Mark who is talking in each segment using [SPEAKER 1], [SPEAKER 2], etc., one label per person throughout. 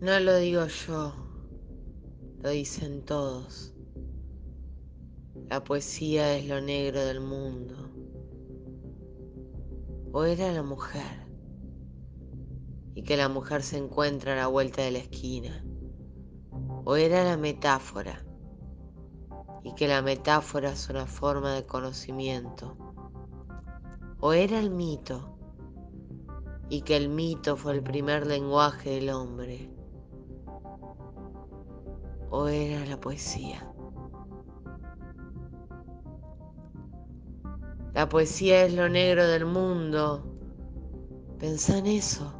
[SPEAKER 1] No lo digo yo, lo dicen todos. La poesía es lo negro del mundo. O era la mujer. Y que la mujer se encuentra a la vuelta de la esquina. O era la metáfora. Y que la metáfora es una forma de conocimiento. O era el mito. Y que el mito fue el primer lenguaje del hombre o era la poesía. La poesía es lo negro del mundo. Pensá en eso.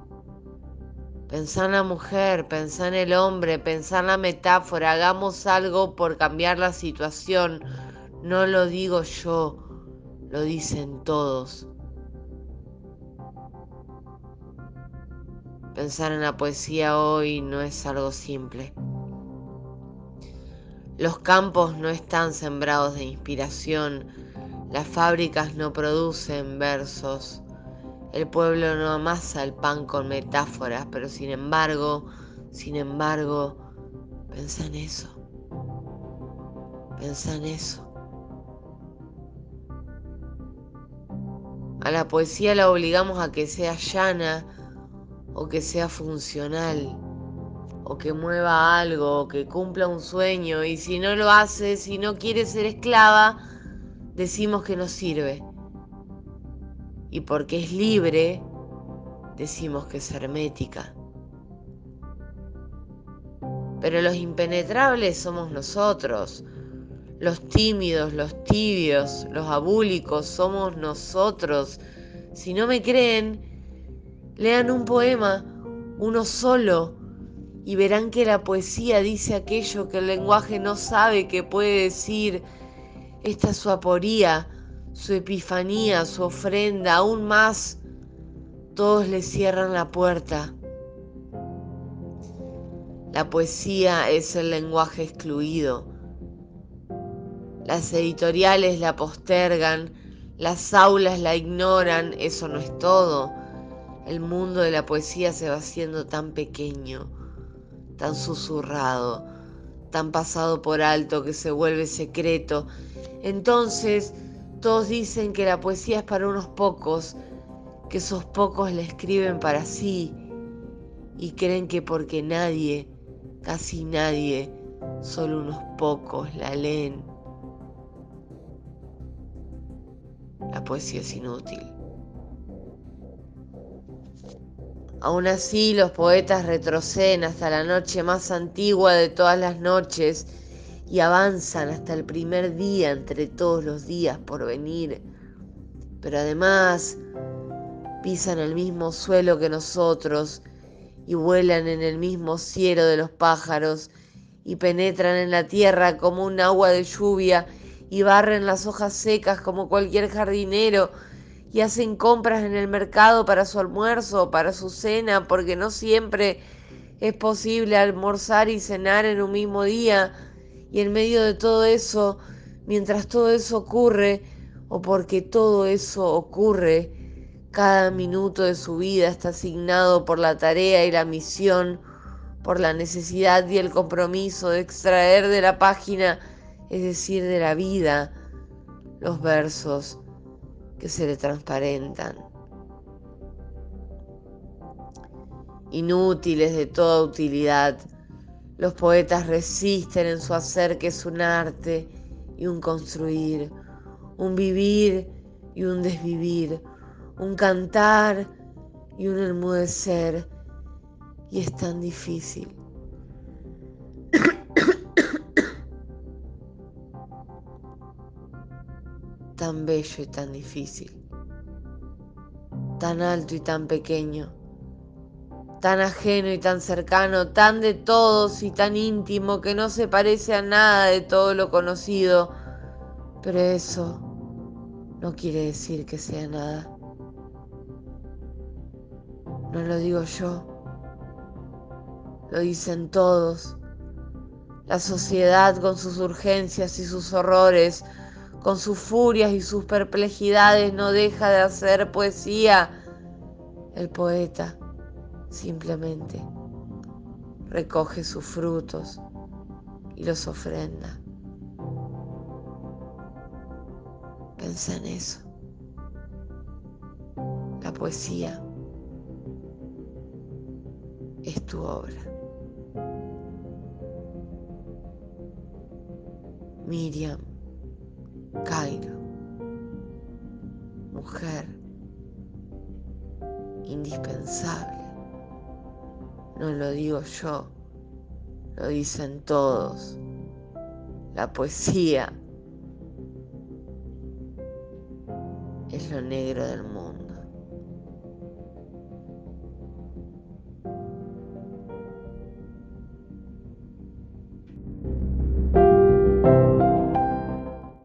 [SPEAKER 1] Pensá en la mujer, pensá en el hombre, pensá en la metáfora. Hagamos algo por cambiar la situación. No lo digo yo, lo dicen todos. Pensar en la poesía hoy no es algo simple. Los campos no están sembrados de inspiración, las fábricas no producen versos, el pueblo no amasa el pan con metáforas, pero sin embargo, sin embargo, pensa en eso, pensa en eso. A la poesía la obligamos a que sea llana o que sea funcional o que mueva algo, o que cumpla un sueño, y si no lo hace, si no quiere ser esclava, decimos que no sirve. Y porque es libre, decimos que es hermética. Pero los impenetrables somos nosotros. Los tímidos, los tibios, los abúlicos somos nosotros. Si no me creen, lean un poema, uno solo, y verán que la poesía dice aquello que el lenguaje no sabe que puede decir. Esta es su aporía, su epifanía, su ofrenda, aún más, todos le cierran la puerta. La poesía es el lenguaje excluido. Las editoriales la postergan, las aulas la ignoran, eso no es todo. El mundo de la poesía se va haciendo tan pequeño tan susurrado, tan pasado por alto que se vuelve secreto. Entonces todos dicen que la poesía es para unos pocos, que esos pocos la escriben para sí y creen que porque nadie, casi nadie, solo unos pocos la leen. La poesía es inútil. Aún así, los poetas retroceden hasta la noche más antigua de todas las noches y avanzan hasta el primer día entre todos los días por venir. Pero además pisan el mismo suelo que nosotros y vuelan en el mismo cielo de los pájaros y penetran en la tierra como un agua de lluvia y barren las hojas secas como cualquier jardinero y hacen compras en el mercado para su almuerzo para su cena, porque no siempre es posible almorzar y cenar en un mismo día. Y en medio de todo eso, mientras todo eso ocurre, o porque todo eso ocurre, cada minuto de su vida está asignado por la tarea y la misión, por la necesidad y el compromiso de extraer de la página, es decir, de la vida, los versos que se le transparentan. Inútiles de toda utilidad, los poetas resisten en su hacer que es un arte y un construir, un vivir y un desvivir, un cantar y un enmudecer. Y es tan difícil. Tan bello y tan difícil, tan alto y tan pequeño, tan ajeno y tan cercano, tan de todos y tan íntimo que no se parece a nada de todo lo conocido, pero eso no quiere decir que sea nada. No lo digo yo, lo dicen todos. La sociedad con sus urgencias y sus horrores con sus furias y sus perplejidades no deja de hacer poesía. El poeta simplemente recoge sus frutos y los ofrenda. Pensa en eso. La poesía es tu obra. Miriam, Cairo, mujer indispensable. No lo digo yo, lo dicen todos. La poesía es lo negro del mundo.